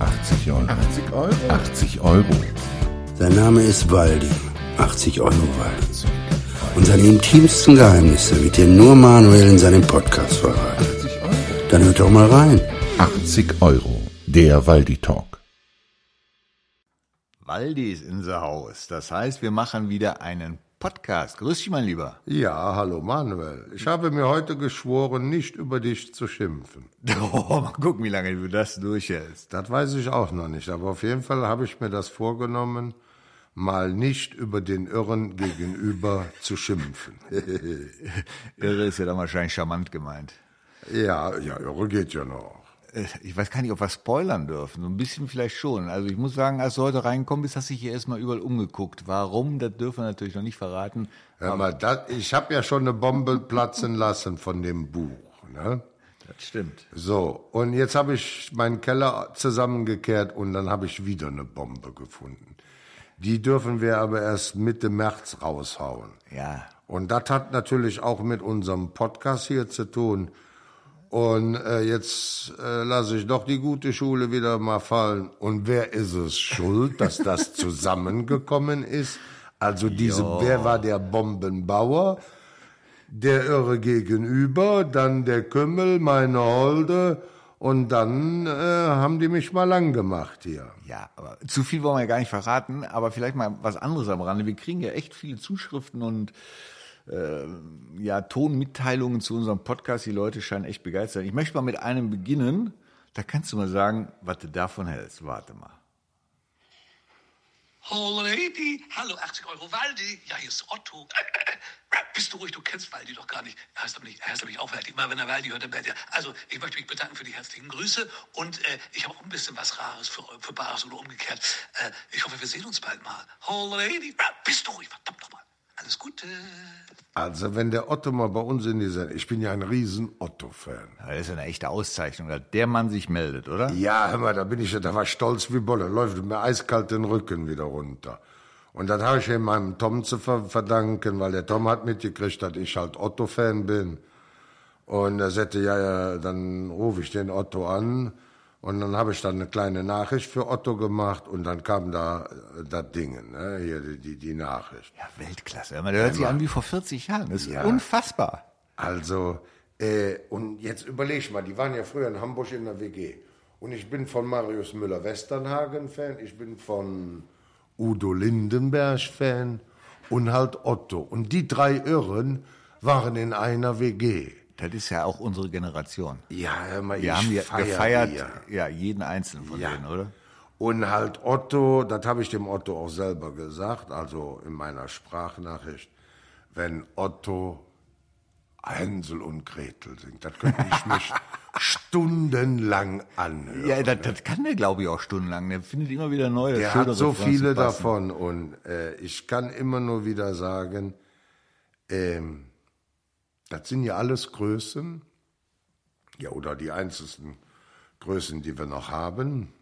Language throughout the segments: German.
80 Euro. 80 Euro? 80 Euro. Sein Name ist Waldi. 80 Euro Waldi. Und seine intimsten Geheimnisse wird dir nur Manuel in seinem Podcast verraten. 80 Euro. Dann hört doch mal rein. 80 Euro. Der Waldi Talk. Waldi ist in the house. Das heißt, wir machen wieder einen Podcast. Grüß dich, mein Lieber. Ja, hallo Manuel. Ich habe mir heute geschworen, nicht über dich zu schimpfen. Oh, mal gucken, wie lange du das durchhältst. Das weiß ich auch noch nicht, aber auf jeden Fall habe ich mir das vorgenommen, mal nicht über den Irren gegenüber zu schimpfen. Irre ist ja dann wahrscheinlich charmant gemeint. ja, ja, Irre geht ja noch. Äh, Ich weiß gar nicht, ob wir spoilern dürfen. So ein bisschen vielleicht schon. Also ich muss sagen, als du heute reingekommen bist, hast du dich hier erstmal überall umgeguckt. Warum, das dürfen wir natürlich noch nicht verraten. Hör mal, das, ich habe ja schon eine Bombe platzen lassen von dem Buch. Ne? Das stimmt. So, und jetzt habe ich meinen Keller zusammengekehrt und dann habe ich wieder eine Bombe gefunden. Die dürfen wir aber erst Mitte März raushauen. Ja. Und das hat natürlich auch mit unserem Podcast hier zu tun. Und äh, jetzt äh, lasse ich doch die gute Schule wieder mal fallen. Und wer ist es schuld, dass das zusammengekommen ist? Also diese, wer war der Bombenbauer? Der Irre gegenüber, dann der Kümmel, meine Holde. Und dann äh, haben die mich mal lang gemacht hier. Ja, aber zu viel wollen wir ja gar nicht verraten, aber vielleicht mal was anderes am Rande. Wir kriegen ja echt viele Zuschriften und äh, ja, Tonmitteilungen zu unserem Podcast. Die Leute scheinen echt begeistert. Ich möchte mal mit einem beginnen. Da kannst du mal sagen, was du davon hältst. Warte mal. Oh, Lady. Hallo, 80 Euro Waldi. Ja, hier ist Otto. Bist du ruhig, du kennst Waldi doch gar nicht. Er heißt aber nicht, er heißt aber nicht auch Waldi. Immer wenn er Waldi hört, dann er. Also, ich möchte mich bedanken für die herzlichen Grüße und äh, ich habe auch ein bisschen was Rares für, für Bares oder umgekehrt. Äh, ich hoffe, wir sehen uns bald mal. Oh, Lady. Bist du ruhig, verdammt nochmal. Alles Gute. Also wenn der Otto mal bei uns in dieser, ich bin ja ein riesen Otto-Fan. Das ist ja eine echte Auszeichnung, dass der Mann sich meldet, oder? Ja, hör mal, da bin ich ja, da war ich stolz wie Bolle, läuft mir eiskalt den Rücken wieder runter. Und das habe ich eben meinem Tom zu ver verdanken, weil der Tom hat mitgekriegt, dass ich halt Otto-Fan bin. Und er sagte, ja, ja, dann rufe ich den Otto an. Und dann habe ich dann eine kleine Nachricht für Otto gemacht und dann kam da äh, das Ding, ne, hier die, die, Nachricht. Ja, Weltklasse. Der hört sich an wie vor 40 Jahren. Das ist Ja. unfassbar. Also, äh, und jetzt überleg mal, die waren ja früher in Hamburg in der WG. Und ich bin von Marius Müller-Westernhagen-Fan, ich bin von Udo Lindenberg-Fan und halt Otto. Und die drei Irren waren in einer WG. Das ist ja auch unsere Generation. Ja, hör mal, Wir haben ja feier gefeiert, die ja. ja, jeden einzelnen von Ja. denen, oder? Und halt Otto, das habe ich dem Otto auch selber gesagt, also in meiner Sprachnachricht, wenn Otto Hänsel und Gretel singt, das könnte ich mich stundenlang anhören. Ja, das, das kann der, glaube ich, auch stundenlang. Der findet immer wieder neue, Der hat so viele davon und äh, ich kann immer nur wieder sagen, ähm, das sind ja alles Größen, ja oder die einzelnen Größen, die wir noch haben,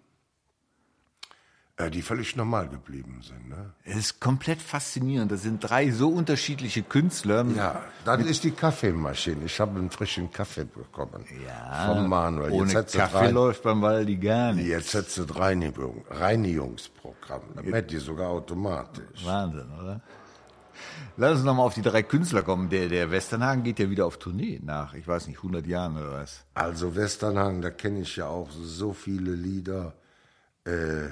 äh, die völlig normal geblieben sind. Ne? Es ist komplett faszinierend. Das sind drei so unterschiedliche Künstler. Ja, das ist die Kaffeemaschine. Ich habe einen frischen Kaffee bekommen Ja, vom Manuel. Ohne setzt du Kaffee rein- läuft beim Waldi gar nicht. Jetzt setzt das Reinigung, Reinigungsprogramm. Das merkt die sogar automatisch. Wahnsinn, oder? Lass uns nochmal auf die drei Künstler kommen. Der, der Westernhagen geht ja wieder auf Tournee nach, ich weiß nicht, 100 Jahren oder was. Also Westernhagen, da kenne ich ja auch so viele Lieder. Äh,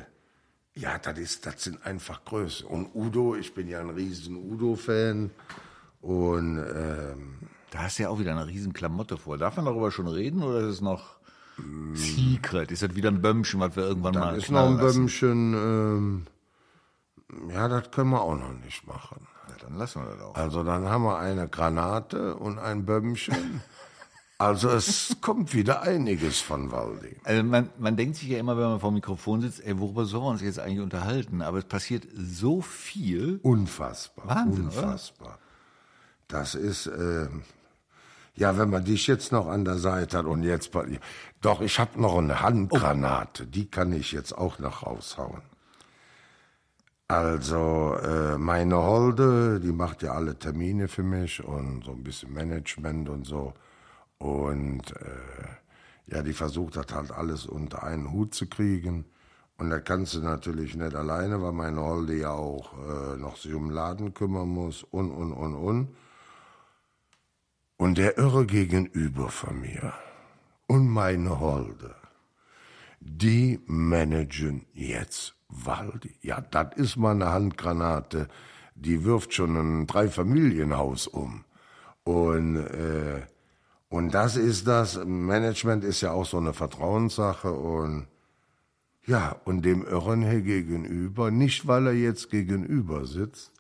ja, das ist, das sind einfach Größe. Und Udo, ich bin ja ein riesen Udo-Fan. Und ähm, Da hast du ja auch wieder eine riesen Klamotte vor. Darf man darüber schon reden oder ist es noch Secret? Ist das wieder ein Bömmchen, was wir irgendwann mal ist noch ein lassen? Bömmchen. Ähm, ja, das können wir auch noch nicht machen. Ja, dann lassen wir das auch. Also dann haben wir eine Granate und ein Bömmchen. Also es kommt wieder einiges von Waldi. Also man, man denkt sich ja immer, wenn man vor dem Mikrofon sitzt, ey, worüber sollen wir uns jetzt eigentlich unterhalten? Aber es passiert so viel. Unfassbar. Wahnsinn, oder? unfassbar. Das ist, ähm, ja, wenn man dich jetzt noch an der Seite hat und jetzt, doch, ich habe noch eine Handgranate, die kann ich jetzt auch noch raushauen. Also, äh, meine Holde, die macht ja alle Termine für mich und so ein bisschen Management und so. Und äh, ja, die versucht hat halt alles unter einen Hut zu kriegen. Und da kannst du natürlich nicht alleine, weil meine Holde ja auch äh, noch sich um den Laden kümmern muss und, und, und, und. Und der Irre gegenüber von mir und meine Holde, die managen jetzt Waldi. Ja, das ist mal eine Handgranate, die wirft schon ein Dreifamilienhaus um. Und, äh, und das ist das, Management ist ja auch so eine Vertrauenssache und ja, und dem Irren hier gegenüber, nicht weil er jetzt gegenüber sitzt,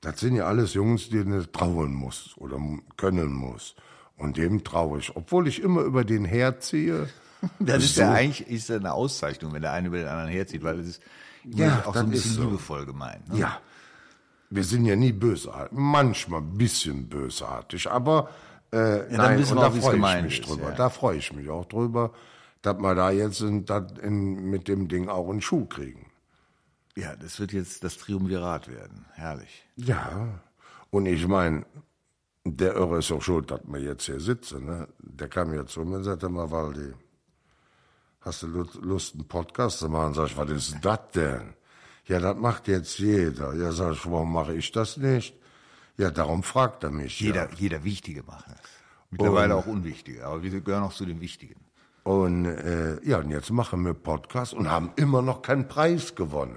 das sind ja alles Jungs, die nicht trauen muss oder können muss. Und dem traue ich, obwohl ich immer über den herziehe. Das ist ja eigentlich ist ja eine Auszeichnung, wenn der eine über den anderen herzieht, weil es ist Ja, auch so ein bisschen so. liebevoll gemeint. Ne? Ja, wir sind ja nie bösartig, manchmal ein bisschen bösartig, aber äh, dann nein, wissen und wir da auch, wie's freue ich mich ist, drüber. ja. Da freue ich mich auch drüber, dass wir da jetzt in, in, mit dem Ding auch einen Schuh kriegen. ja, das wird jetzt das Triumvirat werden. Herrlich. Ja, und ich meine, der Irre ist auch schuld, dass wir jetzt hier sitzen. Ne? Der kam ja zu mir und sagte mal, Waldi, hast du Lust, einen Podcast zu machen? Sag ich, was ist das denn? Ja, das macht jetzt jeder. Ja, sag ich, warum mache ich das nicht? Ja, darum fragt er mich. Jeder, Ja. jeder Wichtige macht das. Mittlerweile auch Unwichtige, aber wir gehören auch zu den Wichtigen. Und äh, ja, und jetzt machen wir Podcast und haben immer noch keinen Preis gewonnen.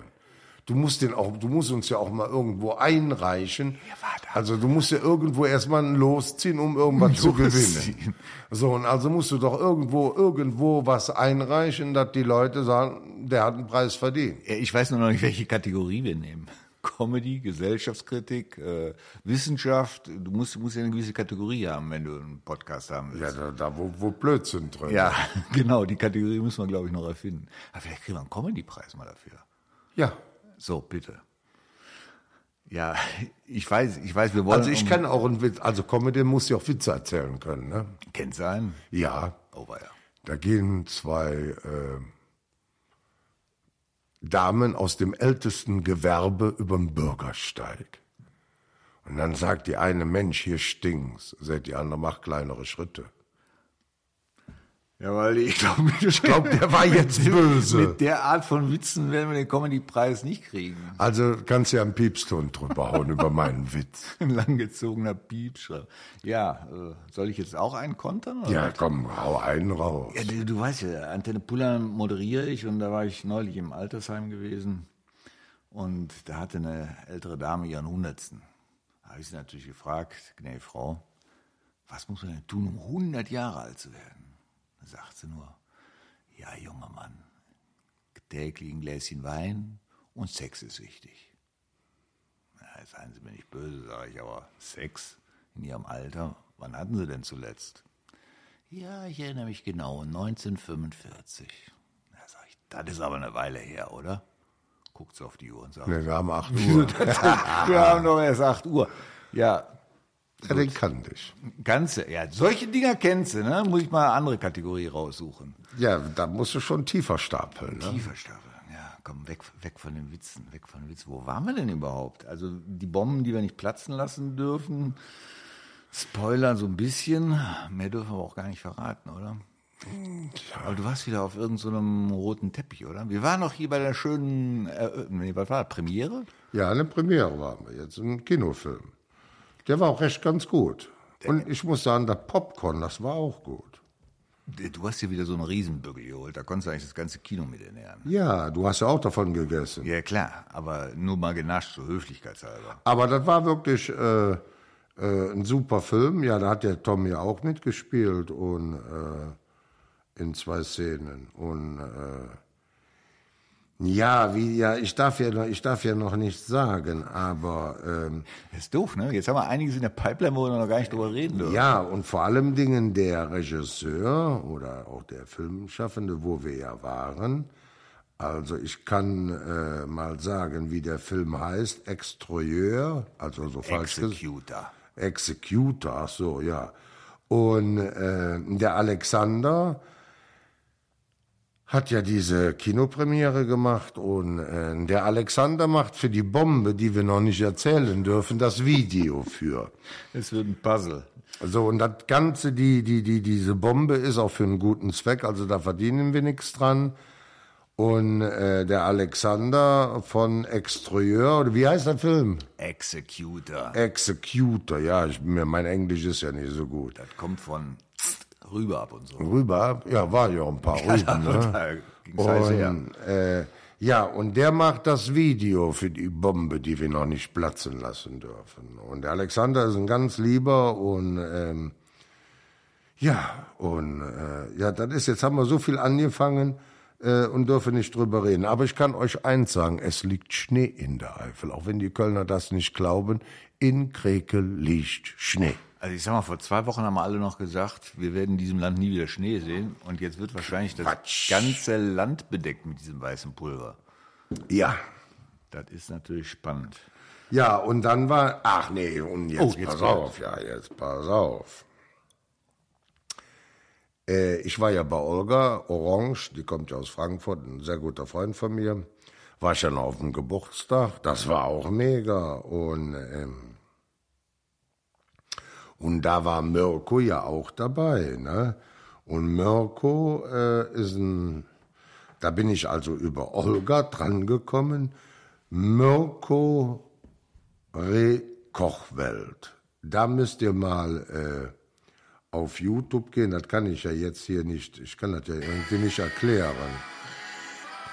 Du musst den auch, du musst uns ja auch mal irgendwo einreichen. Also du musst ja irgendwo erstmal losziehen, um irgendwas zu gewinnen. So, und also musst du doch irgendwo, irgendwo was einreichen, dass die Leute sagen, der hat einen Preis verdient. Ja, Ich weiß nur noch nicht, welche Kategorie wir nehmen. Comedy, Gesellschaftskritik, äh, Wissenschaft. Du musst, musst ja eine gewisse Kategorie haben, wenn du einen Podcast haben Ja, willst. da, da wo, wo Blödsinn drin Ja, ist. genau, die Kategorie müssen wir, glaube ich, noch erfinden. Aber vielleicht kriegen wir einen Comedy-Preis mal dafür. Ja. So, bitte. Ja, ich weiß, ich weiß, wir wollen. Also ich kann auch einen Witz, also Comedy muss ja auch Witze erzählen können, ne? Kennt sein? Ja. Oh, ja. Da gehen zwei äh, Damen aus dem ältesten Gewerbe überm Bürgersteig. Und dann sagt die eine, Mensch, hier stinkt's. Sagt die andere, mach kleinere Schritte. Ja, weil ich glaube, ich glaub, der war jetzt böse. Mit der Art von Witzen werden wir den Comedy-Preis nicht kriegen. Also kannst du ja einen Piepston drüber hauen über meinen Witz. Ein langgezogener Piepschrei. Ja, äh, soll ich jetzt auch einen kontern? Oder? Ja, komm, hau einen raus. Ja, du, du weißt ja, Antenne Pullern moderiere ich und da war ich neulich im Altersheim gewesen und da hatte eine ältere Dame ihren Hundertsten. Da habe ich sie natürlich gefragt, gnädige Frau, was muss man denn tun, um 100 Jahre alt zu werden? Da sagt sie nur, ja, junger Mann, täglich ein Gläschen Wein und Sex ist wichtig. Na, seien Sie mir nicht böse, sage ich, aber Sex in Ihrem Alter, wann hatten Sie denn zuletzt? Ja, ich erinnere mich genau, 1945. Da sag ich, das ist aber eine Weile her, oder? Guckt sie auf die Uhr und sagt, Ne, wir haben 8 Uhr. wir haben doch erst 8 Uhr. Ja, ja, den kannte ich. ganze, ja, solche Dinger kennst du, ne? Muss ich mal eine andere Kategorie raussuchen. Ja, da musst du schon tiefer stapeln. Ne? Tiefer stapeln, ja, komm, weg, weg von den Witzen, weg von den Witzen. Wo waren wir denn überhaupt? Also die Bomben, die wir nicht platzen lassen dürfen, Spoiler so ein bisschen, mehr dürfen wir auch gar nicht verraten, oder? Aber du warst wieder auf irgendeinem so roten Teppich, oder? Wir waren noch hier bei der schönen, äh, was war das, Premiere? Ja, eine Premiere waren wir jetzt, ein Kinofilm. Der war auch recht ganz gut. Und ich muss sagen, der Popcorn, das war auch gut. Du hast hier wieder so einen Riesenbügel geholt, da konntest du eigentlich das ganze Kino mit ernähren. Ja, du hast ja auch davon gegessen. Ja, klar, aber nur mal genascht, so höflichkeitshalber. Aber das war wirklich äh, äh, ein super Film. Ja, da hat der Tom ja auch mitgespielt und äh, in zwei Szenen. Und äh, ja, wie ja, ich darf ja noch, ich darf ja noch nicht sagen, aber ähm, Das ist doof, ne? Jetzt haben wir einiges in der Pipeline, wo wir noch gar nicht drüber reden dürfen. Ja, und vor allem Dingen der Regisseur oder auch der Filmschaffende, wo wir ja waren. Also ich kann äh, mal sagen, wie der Film heißt, Extroyeur, also so falsch. Executor. Executor, ach so, ja. Und äh, der Alexander hat ja diese Kinopremiere gemacht und äh, der Alexander macht für die Bombe, die wir noch nicht erzählen dürfen, das Video für. Es wird ein Puzzle. So, und das Ganze, die, die, die, diese Bombe ist auch für einen guten Zweck, also da verdienen wir nichts dran. Und äh, der Alexander von Exterieur, oder wie heißt der Film? Executor. Executor, ja, ich, mir, mein Englisch ist ja nicht so gut. Das kommt von rüber ab und so. Rüber, ja, war ja ein paar Rüben, ne? Her. Und, äh, ja, und der macht das Video für die Bombe, die wir noch nicht platzen lassen dürfen. Und der Alexander ist ein ganz lieber und ähm, ja, und äh, ja, das ist jetzt haben wir so viel angefangen äh, und dürfen nicht drüber reden. Aber ich kann euch eins sagen, es liegt Schnee in der Eifel, auch wenn die Kölner das nicht glauben. In Krekel liegt Schnee. Also ich sag mal, vor zwei Wochen haben wir alle noch gesagt, wir werden in diesem Land nie wieder Schnee sehen. Und jetzt wird wahrscheinlich das Quatsch. ganze Land bedeckt mit diesem weißen Pulver. Ja, Das ist natürlich spannend. Ja, und dann war, ach nee, und jetzt, Oh, jetzt pass auf, ja, jetzt pass auf. Äh, ich war ja bei Olga Orange, die kommt ja aus Frankfurt, ein sehr guter Freund von mir. War schon auf dem Geburtstag, das war auch mega. Und, ähm, und da war Mirko ja auch dabei, ne? Und Mirko äh, ist ein, da bin ich also über Olga drangekommen. Mirko Re Kochwelt. Da müsst ihr mal äh, auf YouTube gehen. Das kann ich ja jetzt hier nicht. Ich kann das ja irgendwie nicht erklären.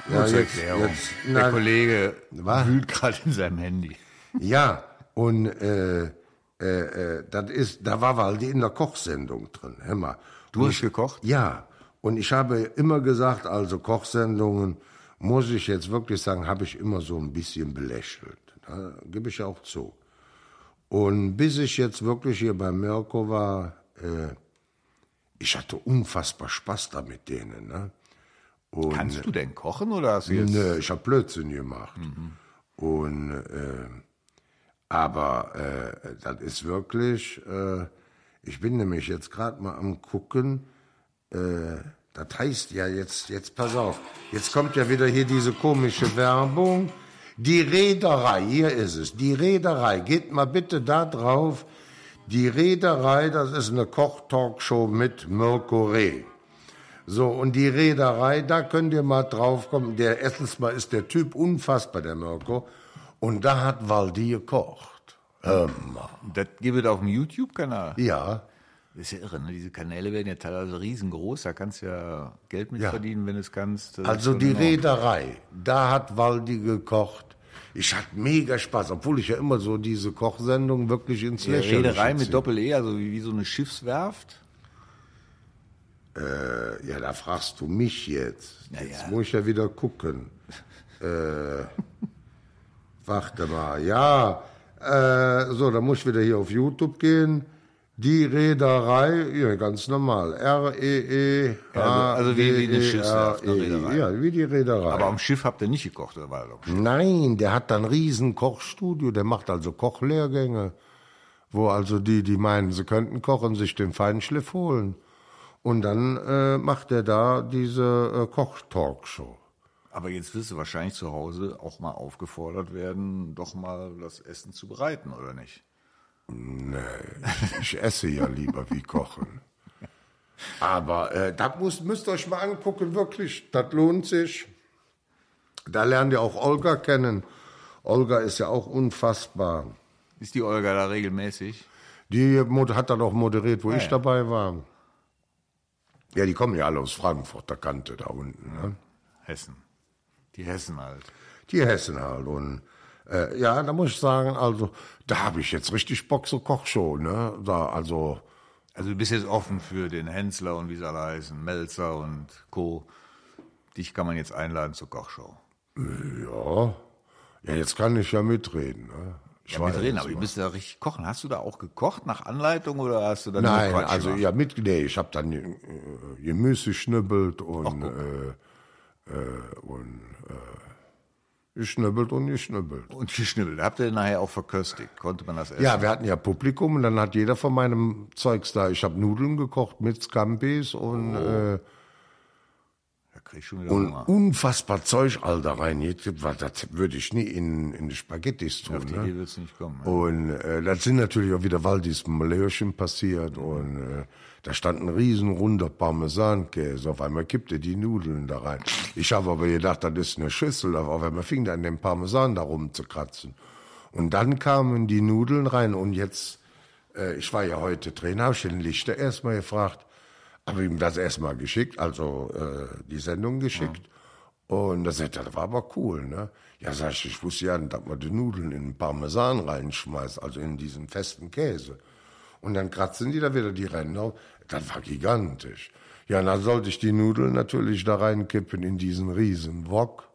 Nur zur Erklärung. Der na, Kollege Was? wühlt gerade in seinem Handy. ja, und äh, äh, äh, das ist, da war Waldi in der Kochsendung drin. Hör mal. Du hast gekocht? Ja. Und ich habe immer gesagt, also Kochsendungen, muss ich jetzt wirklich sagen, habe ich immer so ein bisschen belächelt. Da gebe ich auch zu. Und bis ich jetzt wirklich hier bei Mirko war, äh, ich hatte unfassbar Spaß da mit denen. Ne? Und, Kannst du denn kochen oder hast du jetzt? Nö, ich habe Blödsinn gemacht. Und äh, aber äh, das ist wirklich. Äh, ich bin nämlich jetzt gerade mal am gucken. Äh, das heißt ja jetzt, jetzt pass auf. Jetzt kommt ja wieder hier diese komische Werbung. Die Reederei, hier ist es. Die Reederei, geht mal bitte da drauf. Die Reederei, das ist eine Koch-Talkshow mit Mirko Reh. So, und die Reederei, da könnt ihr mal draufkommen. Der, erstens mal ist der Typ unfassbar, der Mirko. Und da hat Waldi gekocht. Das gibt es auf dem YouTube-Kanal. Ja, Das ist ja irre, ne? Diese Kanäle werden ja teilweise riesengroß. Da kannst du ja Geld mit Ja. verdienen, wenn du es kannst. Das also die. Reederei, da hat Waldi gekocht. Ich hatte mega Spaß, obwohl ich ja immer so diese Kochsendung wirklich ins Die Lächerliche Reederei mit. Doppel-E, also wie, wie so eine Schiffswerft. Äh, ja, da fragst du mich jetzt. Na jetzt ja. muss ich ja wieder gucken. äh, warte mal, ja. Äh, so, da muss ich wieder hier auf YouTube gehen. Die Reederei, ja, ganz normal. R-E-E. Ja, also wie- wie eine Schiffswerft, eine Reederei. Ja, wie die Reederei. Aber am Schiff habt ihr nicht gekocht, oder war das? Nein, der hat dann ein riesen Kochstudio, der macht also Kochlehrgänge, wo also die, die meinen, sie könnten kochen, sich den Feinschliff holen. Und dann äh, macht er da diese äh, Koch-Talkshow. Aber jetzt wirst du wahrscheinlich zu Hause auch mal aufgefordert werden, doch mal das Essen zu bereiten, oder nicht? Nee, ich, ich esse ja lieber wie kochen. Aber äh, das muss, müsst ihr euch mal angucken, wirklich, das lohnt sich. Da lernt ihr auch Olga kennen. Olga ist ja auch unfassbar. Ist die Olga da regelmäßig? Die hat dann auch moderiert, wo Ah, ich ja. dabei war. Ja, die kommen ja alle aus Frankfurt, der Kante da unten. Ne? Hessen. Die Hessen halt. Die Hessen halt. Und äh, ja, da muss ich sagen, also, da habe ich jetzt richtig Bock, so Kochshow, ne? Da, also, Also du bist jetzt offen für den Hensler und wie sie alle heißen, Melzer und Co. Dich kann man jetzt einladen zur Kochshow. ja. Ja, jetzt kann ich ja mitreden. Ne? Ich Ja, mitreden, aber du mal- müsst da richtig kochen. Hast du da auch gekocht nach Anleitung oder hast du dann Nein, also gemacht? ja, mit, nee, ich habe dann äh, Gemüse geschnibbelt und, guck. Äh, und äh, geschnibbelt und geschnibbelt. Und geschnibbelt. Habt ihr nachher auch verköstigt? Konnte man das essen? Ja, wir hatten ja Publikum und dann hat jeder von meinem Zeugs da. Ich habe Nudeln gekocht mit Scampis und Oh. äh, Da krieg ich schon wieder und unfassbar Zeug all da was, Das würde ich nie in, in die Spaghettis tun. Auf die ne? Idee wird's nicht kommen. Ja. Und äh, das sind natürlich auch wieder Waldis Malöchen passiert und äh, da stand ein riesen runder Parmesankäse. Auf einmal kippte die Nudeln da rein. Ich habe aber gedacht, das ist eine Schüssel. Auf einmal fing dann den Parmesan da rumzukratzen. Und dann kamen die Nudeln rein und jetzt, äh, ich war ja heute Trainer, habe ich den Lichter erstmal gefragt, habe ihm das erstmal geschickt, also äh, die Sendung geschickt. Und da sagt er, das war aber cool, ne? Ja, sag ich, ich wusste ja, dass man die Nudeln in Parmesan reinschmeißt, also in diesen festen Käse. Und dann kratzen die da wieder die Ränder. Das war gigantisch. Ja, dann sollte ich die Nudeln natürlich da reinkippen in diesen riesen Wok.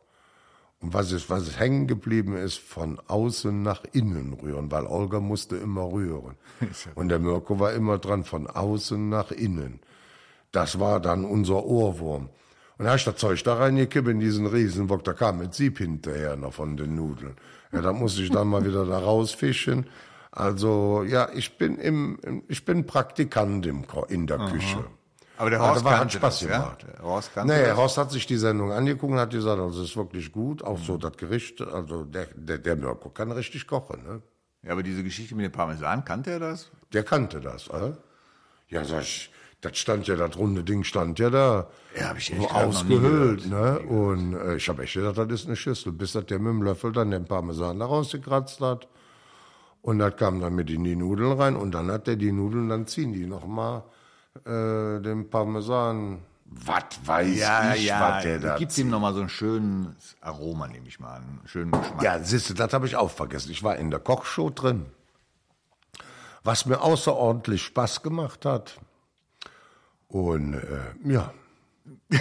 Und was ist, was ist hängen geblieben ist, von außen nach innen rühren, weil Olga musste immer rühren. Und der Mirko war immer dran, von außen nach innen. Das war dann unser Ohrwurm. Und ich das Zeug da reingekippt in diesen Riesenbock, da kam mit Sieb hinterher noch von den Nudeln. Ja, da musste ich dann mal wieder da rausfischen. Also, ja, ich bin im, ich bin Praktikant im, in der Küche. Aber der Ja, Horst das hat Spaß das, ja? gemacht. Der Horst Nee, das? Horst hat sich die Sendung angeguckt und hat gesagt, also es ist wirklich gut. Auch so das Gericht, also der, der, der Mirko kann richtig kochen, ne? Ja, aber diese Geschichte mit dem Parmesan, kannte er das? Der kannte das, äh? Ja, sag ich, das stand ja, das runde Ding stand ja da. Ja, hab ich echt nie ausgehöhlt, ne? Und äh, ich habe echt gedacht, das ist eine Schüssel, bis das der mit dem Löffel dann den Parmesan da rausgekratzt hat. Und das kam dann mit in die Nudeln rein und dann hat der die Nudeln, dann ziehen die nochmal äh, den Parmesan. Was weiß ich, was der da Gibt ihm nochmal so ein schönes Aroma, nehme ich mal an. Einen schönen Geschmack. Ja, siehst du, das habe ich auch vergessen. Ich war in der Kochshow drin, was mir außerordentlich Spaß gemacht hat. Und äh, ja,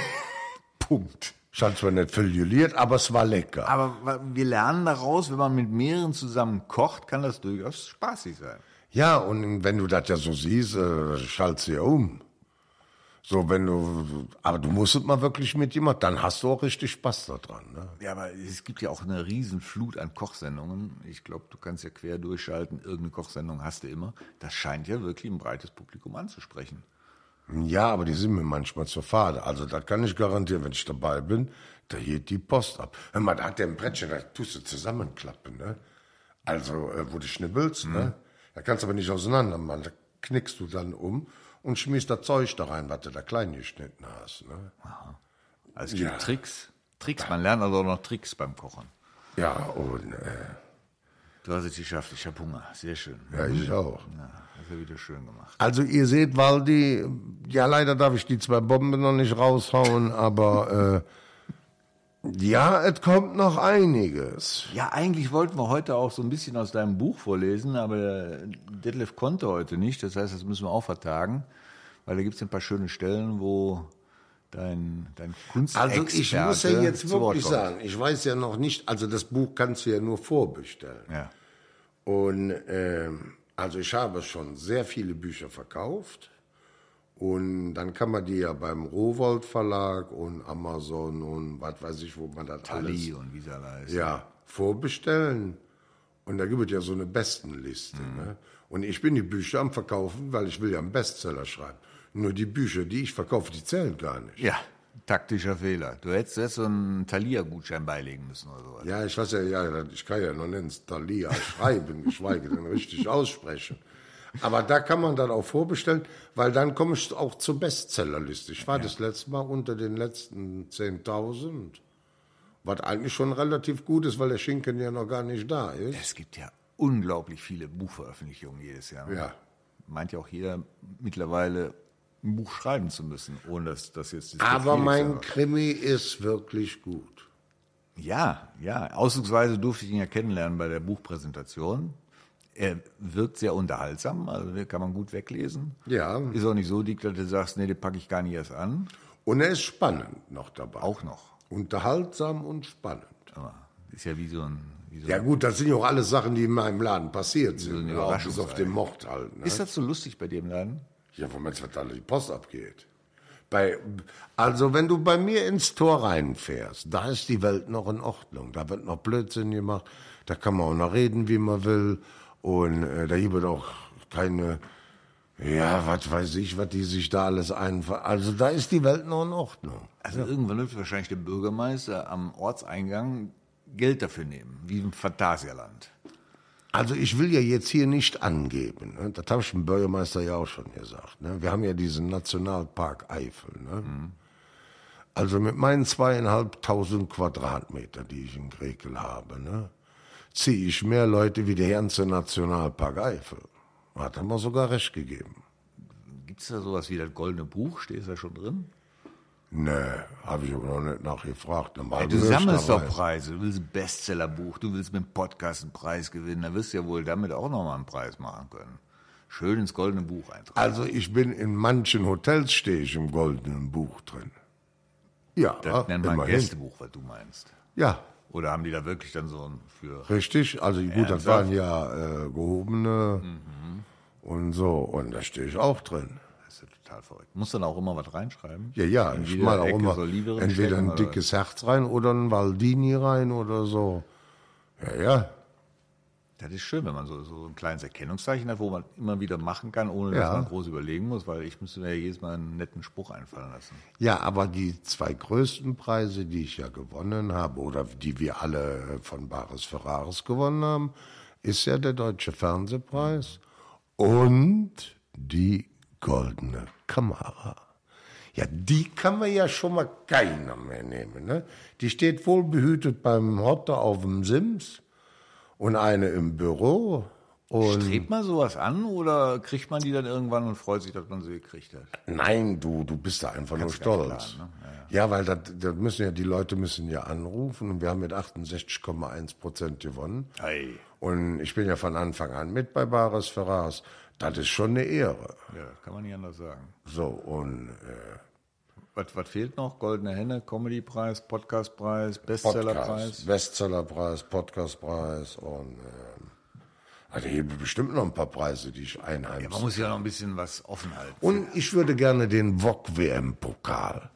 Punkt. Ich hatte zwar nicht viel aber es war lecker. Aber wir lernen daraus, wenn man mit mehreren zusammen kocht, kann das durchaus spaßig sein. Ja, und wenn du das ja so siehst, äh, schalt's dir um. So, wenn du, aber du musst es mal wirklich mit jemand, dann hast du auch richtig Spaß daran. Ne? Ja, aber es gibt ja auch eine riesen Flut an Kochsendungen. Ich glaube, du kannst ja quer durchschalten. Irgendeine Kochsendung hast du immer. Das scheint ja wirklich ein breites Publikum anzusprechen. Ja, aber die sind mir manchmal zu fade. Also das kann ich garantieren, wenn ich dabei bin, da geht die Post ab. Hör mal, da hat der ein Brettchen, da tust du zusammenklappen, ne? Also, äh, wo du schnibbelst, ne? Da kannst du aber nicht auseinander machen. Da knickst du dann um und schmiest das Zeug da rein, was du da klein geschnitten hast, ne? Also es gibt Ja. Tricks. Tricks, man lernt also auch noch Tricks beim Kochen. Ja, und äh, Du hast es geschafft, ich habe Hunger. Sehr schön. ja, ich auch. Ja, hast du wieder schön gemacht. Also ihr seht, Waldi, ja leider darf ich die zwei Bomben noch nicht raushauen, aber äh, ja, es kommt noch einiges. Ja, eigentlich wollten wir heute auch so ein bisschen aus deinem Buch vorlesen, aber Detlef konnte heute nicht. Das heißt, das müssen wir auch vertagen, weil da gibt es ein paar schöne Stellen, wo dein, dein Kunstexperte Also ich muss ja jetzt wirklich sagen, ich weiß ja noch nicht, also das Buch kannst du ja nur vorbestellen. Ja. Und ähm, also ich habe schon sehr viele Bücher verkauft. Und dann kann man die ja beim Rowold Verlag und Amazon und was weiß ich, wo man das alles Ali und wie alle heißen. ja, vorbestellen. Und da gibt es ja so eine Bestenliste. Ne? Und ich bin die Bücher am Verkaufen, weil ich will ja einen Bestseller schreiben. Nur die Bücher, die ich verkaufe, die zählen gar nicht. Ja, taktischer Fehler. Du hättest jetzt so einen Thalia-Gutschein beilegen müssen oder sowas. Ja, ich weiß ja, ja, ich kann ja noch nicht Thalia schreiben, geschweige denn richtig aussprechen. Aber da kann man dann auch vorbestellen, weil dann komme ich auch zur Bestsellerliste. Ich war das letzte Mal unter den letzten 10.000, was eigentlich schon relativ gut ist, weil der Schinken ja noch gar nicht da ist. Es gibt ja unglaublich viele Buchveröffentlichungen jedes Jahr. Ja. Meint ja auch jeder mittlerweile ein Buch schreiben zu müssen, ohne dass das jetzt... Aber mein Krimi ist wirklich gut. Ja, ja. Ausdrucksweise durfte ich ihn ja kennenlernen bei der Buchpräsentation. Er wirkt sehr unterhaltsam, also den kann man gut weglesen. Ja. Ist auch nicht so dick, dass du sagst, nee, den packe ich gar nicht erst an. Und er ist spannend noch dabei. Auch noch. Unterhaltsam und spannend. Aber ist ja wie so ein... So Ja gut, das sind ja auch alle Sachen, die in meinem Laden passiert So sind. ne? auch bis auf den Mord halt. Ne? Ist das so lustig bei dir im Laden? Ja, wo du, was da die Post abgeht? Bei, also, wenn du bei mir ins Tor reinfährst, da ist die Welt noch in Ordnung. Da wird noch Blödsinn gemacht. Da kann man auch noch reden, wie man will. Und äh, da gibt es auch keine Ja, was weiß ich, was die sich da alles einfallen. Also da ist die Welt noch in Ordnung. Also irgendwann wird wahrscheinlich der Bürgermeister am Ortseingang Geld dafür nehmen, wie im Phantasialand. Also ich will ja jetzt hier nicht angeben. Ne? Das habe ich dem Bürgermeister ja auch schon gesagt. Ne? Wir haben ja diesen Nationalpark Eifel. Ne? Also mit meinen zweieinhalbtausend Quadratmeter, die ich in Grekel habe, ne? ziehe ich mehr Leute wie der ganze Nationalpark Eifel. Hat er mir sogar recht gegeben. Gibt es da sowas wie das Goldene Buch? Steht da schon drin? Nee, habe ich aber noch nicht nachgefragt. War Hey, du sammelst doch. Preise. Du willst ein Bestsellerbuch, du willst mit dem Podcast einen Preis gewinnen. Da wirst du ja wohl damit auch nochmal einen Preis machen können. Schön ins Goldene Buch eintragen. Also ich bin in manchen Hotels stehe ich im goldenen Buch drin. Ja, Das nennt man. Gästebuch, was du meinst. Ja, Oder haben die da wirklich dann so ein für. richtig. Also gut, das Ernsthaft? waren ja äh, gehobene Mhm. und so. Und da stehe ich auch drin. Total verrückt. Muss dann auch immer was reinschreiben? Ja, ja, In ich mal auch immer Lieberen entweder ein dickes Herz rein oder ein Valdini rein oder so. Ja, ja. Das ist schön, wenn man so, so ein kleines Erkennungszeichen hat, wo man immer wieder machen kann, ohne Ja. dass man groß überlegen muss, weil ich müsste mir ja jedes Mal einen netten Spruch einfallen lassen. Ja, aber die zwei größten Preise, die ich ja gewonnen habe oder die wir alle von Bares Ferraris gewonnen haben, ist ja der Deutsche Fernsehpreis und die Goldene Kamera. Ja, die kann man ja schon mal keiner mehr nehmen. Ne? Die steht wohlbehütet beim Hotter auf dem Sims und eine im Büro. Und Strebt man sowas an oder kriegt man die dann irgendwann und freut sich, dass man sie gekriegt hat? Nein, du, du bist da einfach nur Kannst nicht stolz. planen, ne? ja, weil das, das müssen ja, die Leute müssen ja anrufen und wir haben mit 68,1 Prozent gewonnen. Hey. Und ich bin ja von Anfang an mit bei Bares Ferraris. Das ist schon eine Ehre. Ja, kann man nicht anders sagen. So, und äh, Was, was fehlt noch? Goldene Henne, Comedypreis, Podcastpreis, Podcast, Bestsellerpreis. Bestsellerpreis, Podcastpreis und ähm, also hier bestimmt noch ein paar Preise, die ich Ja, einheimse. man muss ja noch ein bisschen was offen halten. und ich würde gerne den VOG WM-Pokal.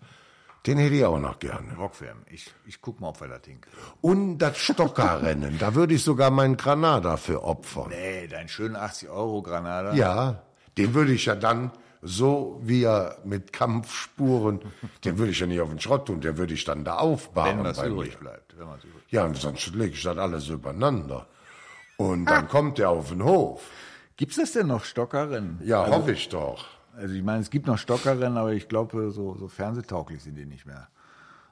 Den hätte ich auch noch gerne. Rockwärm. Ich, ich guck mal, ob wir das hinkriegen. Und das Stockerrennen, da würde ich sogar meinen Granada für opfern. Nee, dein schönen 80 Euro Granada. Ja, den würde ich ja dann, so wie er mit Kampfspuren, den würde ich ja nicht auf den Schrott tun, den würde ich dann da aufbauen. Wenn was übrig bleibt. Wenn übrig Ja, und sonst lege ich das alles übereinander. Und dann kommt er auf den Hof. Gibt's das denn noch Stockerrennen? Ja, also, hoffe ich doch. Also ich meine, es gibt noch Stockerrennen, aber ich glaube, so, so fernsehtauglich sind die nicht mehr.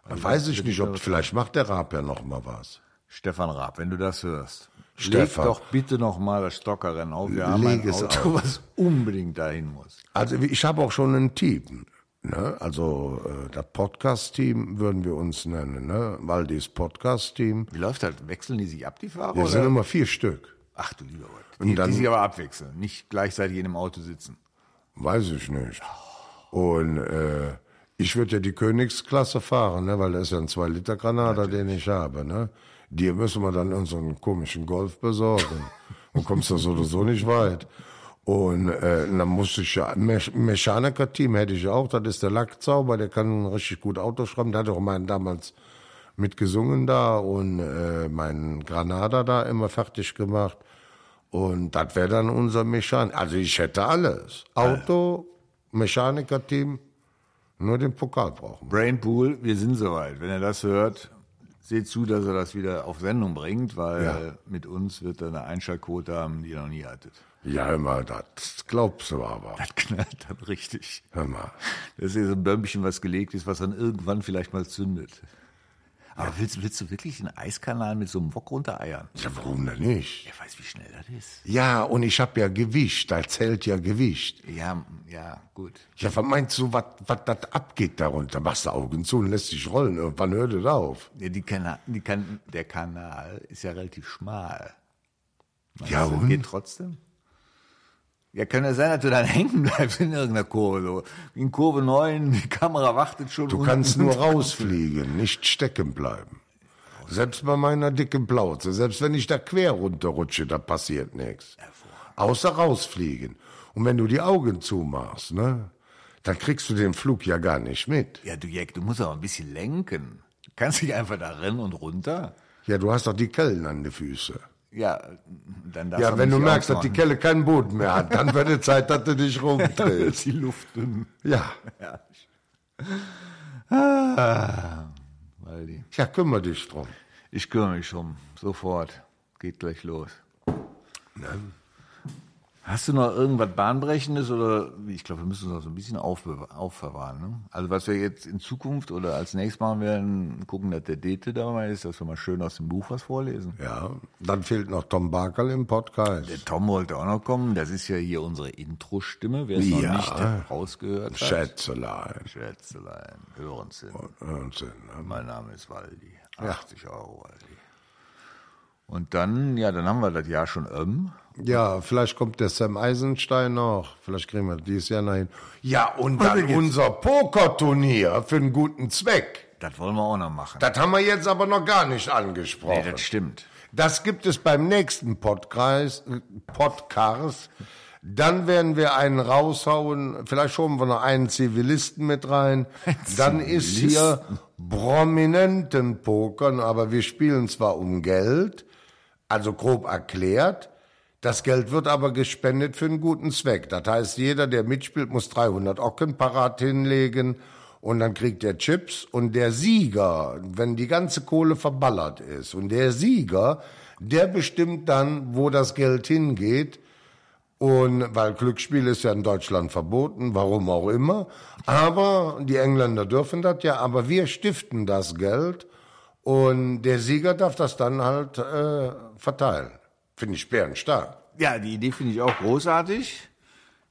Dann weiß ich nicht, ob vielleicht macht der Raab ja noch mal was. Stefan Raab, wenn du das hörst, Stefan. leg doch bitte noch mal das Stockerrennen auf. Wir haben Leg ein es Auto, auf. was unbedingt dahin muss. Also ich habe auch schon ein Team. Ne? Also äh, das Podcast-Team würden wir uns nennen. Ne? Waldis Podcast-Team. Wie läuft das? Wechseln die sich ab, die Fahrer? Wir sind immer vier Stück. Ach du lieber Gott. Und Die, dann- die sich aber abwechseln, nicht gleichzeitig in einem Auto sitzen. Weiß ich nicht. Und äh, ich würde ja die Königsklasse fahren, ne? weil das ist ja ein 2-Liter-Granada, den ich habe. Ne? Dir müssen wir dann unseren komischen Golf besorgen. Und kommst da so oder so nicht weit. Und äh, dann musste ich ja, Me Mechaniker-Team hätte ich auch, das ist der Lackzauber, der kann richtig gut Auto schreiben, der hat auch meinen damals mitgesungen da und äh, meinen Granada da immer fertig gemacht. Und das wäre dann unser Mechanik. Also ich hätte alles. Auto, Mechaniker-Team, nur den Pokal brauchen. Brainpool, wir sind soweit. Wenn er das hört, seht zu, dass er das wieder auf Sendung bringt, weil Ja. mit uns wird er eine Einschaltquote haben, die ihr noch nie hattet. Ja, hör mal, das glaubst du aber. Das knallt dann richtig. Hör mal. Das ist ja so ein Bömmchen, was gelegt ist, was dann irgendwann vielleicht mal zündet. Aber willst, willst du wirklich den Eiskanal mit so einem Wok runtereiern? Ja, warum denn nicht? Wer weiß, wie schnell das ist. Ja, und ich habe ja Gewicht, da zählt ja Gewicht. Ja, ja, gut. Ja, was meinst du, was was das abgeht darunter? Machst du Augen zu und lässt dich rollen. Irgendwann hört es auf. Ja, die Kana die kan der Kanal ist ja relativ schmal. Meinst Ja, du, und? Geht trotzdem? Ja, kann ja sein, dass du dann hängen bleibst in irgendeiner Kurve. So. In Kurve 9, die Kamera wartet schon. Du kannst nur rausfliegen, nicht stecken bleiben. Selbst bei meiner dicken Plauze, selbst wenn ich da quer runterrutsche, da passiert nichts. Außer rausfliegen. Und wenn du die Augen zumachst, ne, dann kriegst du den Flug ja gar nicht mit. Ja, du Jack, du musst aber ein bisschen lenken. Du kannst nicht einfach da rennen und runter. Ja, du hast doch die Kellen an den Füßen. Ja, dann darfst Ja, wenn du merkst, dass die. Kelle keinen Boden mehr hat, dann wird es Zeit, dass du dich rumdrehst. die Luft dünn. Ja, Waldi. ja, kümmere dich drum. Ich kümmere mich um. Sofort. Geht gleich los. Hast du noch irgendwas Bahnbrechendes oder ich glaube, wir müssen uns noch so ein bisschen aufverwahren. Ne? Also was wir jetzt in Zukunft oder als nächstes machen werden, gucken, dass der Dete dabei ist, dass wir mal schön aus dem Buch was vorlesen. Ja, dann fehlt noch Tom Barkerl im Podcast. Der Tom wollte auch noch kommen. Das ist ja hier unsere Intro-Stimme. Wer es noch Ja. nicht rausgehört hat. Schätzelein. Schätzelein, Hörensinn. Wahnsinn, ne? Mein Name ist Waldi. 80 Euro, Waldi. Und dann, ja, dann haben wir das Jahr schon um. Ja, vielleicht kommt der Sam Eisenstein noch. Vielleicht kriegen wir dieses Jahr noch hin. Ja, und dann unser Pokerturnier für einen guten Zweck. Das wollen wir auch noch machen. Das haben wir jetzt aber noch gar nicht angesprochen. nee, das stimmt. Das gibt es beim nächsten Podcast. Podcast. Dann werden wir einen raushauen. Vielleicht schoben wir noch einen Zivilisten mit rein. Dann ist hier prominenten Pokern, aber wir spielen zwar um Geld, also grob erklärt. Das Geld wird aber gespendet für einen guten Zweck. Das heißt, jeder, der mitspielt, muss 300 Ocken parat hinlegen und dann kriegt er Chips und der Sieger, wenn die ganze Kohle verballert ist und der Sieger, der bestimmt dann, wo das Geld hingeht und weil Glücksspiel ist ja in Deutschland verboten, warum auch immer. Aber die Engländer dürfen das ja, aber wir stiften das Geld und der Sieger darf das dann halt äh, verteilen. Finde ich bärenstark. Ja, die Idee finde ich auch großartig.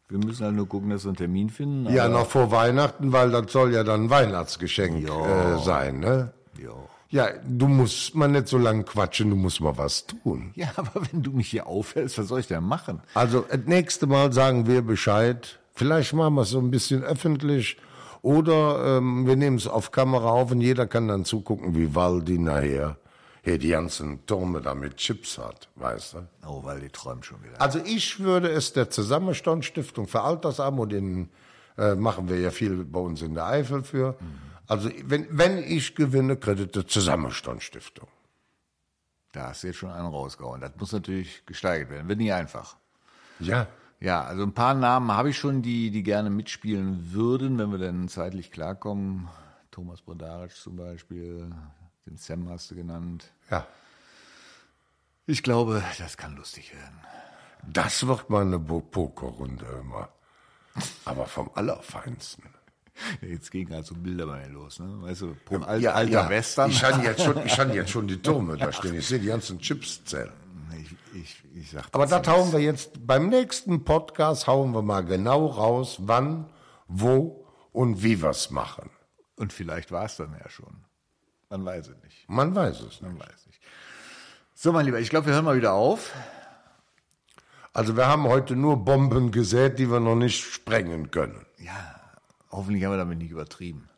Wir müssen halt nur gucken, dass wir einen Termin finden. Ja, noch vor Weihnachten, weil das soll ja dann ein Weihnachtsgeschenk äh, sein, ne? Ja. Ja, du musst mal nicht so lang quatschen, du musst mal was tun. ja, aber wenn du mich hier aufhältst, was soll ich denn machen? Also, das nächste Mal sagen wir Bescheid. Vielleicht machen wir es so ein bisschen öffentlich. Oder ähm, wir nehmen es auf Kamera auf und jeder kann dann zugucken, wie Waldi nachher hier die ganzen Türme da mit Chips hat, weißt du? Oh, weil die träumt schon wieder. Also ich würde es der Zusammenstandsstiftung für Altersarmut, den äh, machen wir ja viel bei uns in der Eifel für. Also wenn, wenn ich gewinne, kriegt die Zusammenstandsstiftung. Da hast du jetzt schon einen rausgehauen. Das muss natürlich gesteigert werden. Wird nicht einfach. Ja. Ja, also ein paar Namen habe ich schon, die, die gerne mitspielen würden, wenn wir dann zeitlich klarkommen. Thomas Brodaric zum Beispiel, den Sam hast du genannt. Ja. Ich glaube, das kann lustig werden. Das wird mal eine Pokerrunde immer. Aber vom Allerfeinsten. Jetzt gehen halt so Bilder bei mir los, ne? Weißt du, Pro- Al alter Western. Ich habe jetzt, schon- ich jetzt schon die Türme da stehen. Ich sehe die ganzen Chips zählen. ich, ich, ich sag Aber das hauen wir jetzt, beim nächsten Podcast hauen wir mal genau raus, wann, wo und wie wir es machen. Und vielleicht war es dann ja schon. Man weiß es nicht. Man weiß es nicht. Man weiß nicht. So, mein Lieber, ich glaube, wir hören mal wieder auf. Also wir haben heute nur Bomben gesät, die wir noch nicht sprengen können. Ja, hoffentlich haben wir damit nicht übertrieben.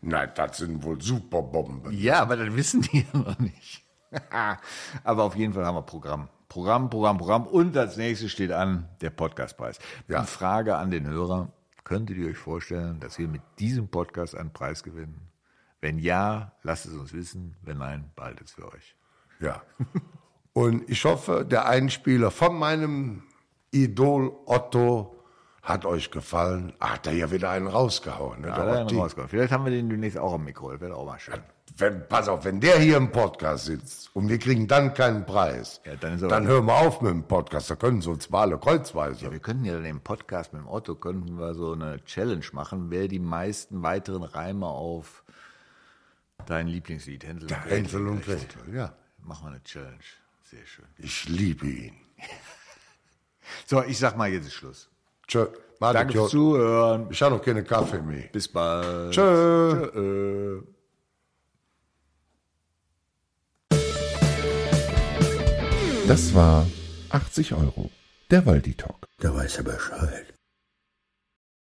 Nein, das sind wohl Superbomben. Ja, aber das wissen die ja noch nicht. aber auf jeden Fall haben wir Programm. Programm, Programm, Programm. Und als nächstes steht an der Podcastpreis. Ja. Die Frage an den Hörer. Könntet ihr euch vorstellen, dass wir mit diesem Podcast einen Preis gewinnen? Wenn ja, lasst es uns wissen. Wenn nein, behaltet es für euch. Ja. Und ich hoffe, der Einspieler von meinem Idol Otto hat euch gefallen. Hat er ja wieder einen rausgehauen. Ne? Da der hat er Otti. einen rausgekommen. Vielleicht haben wir den demnächst auch am Mikro. Das wäre auch mal schön. wenn, pass auf, wenn der hier im Podcast sitzt und wir kriegen dann keinen Preis, Ja, dann ist dann hören wir auf mit dem Podcast. Da können sie uns mal alle kreuzweise. Wir könnten ja dann im Podcast mit dem Otto könnten wir so eine Challenge machen, wer die meisten weiteren Reime auf dein Lieblingslied Hänsel und Gretel Hänsel und. Gretel, ja. Machen wir eine Challenge. Sehr schön. Ich liebe ihn. So, ich sag mal, jetzt ist Schluss. Tschö. Mal Danke fürs Zuhören. Ich habe noch keine Kaffee mehr. Bis bald. Tschö. Tschö. Das war 80 Euro. Der Waldi Talk. Da weiß er Bescheid.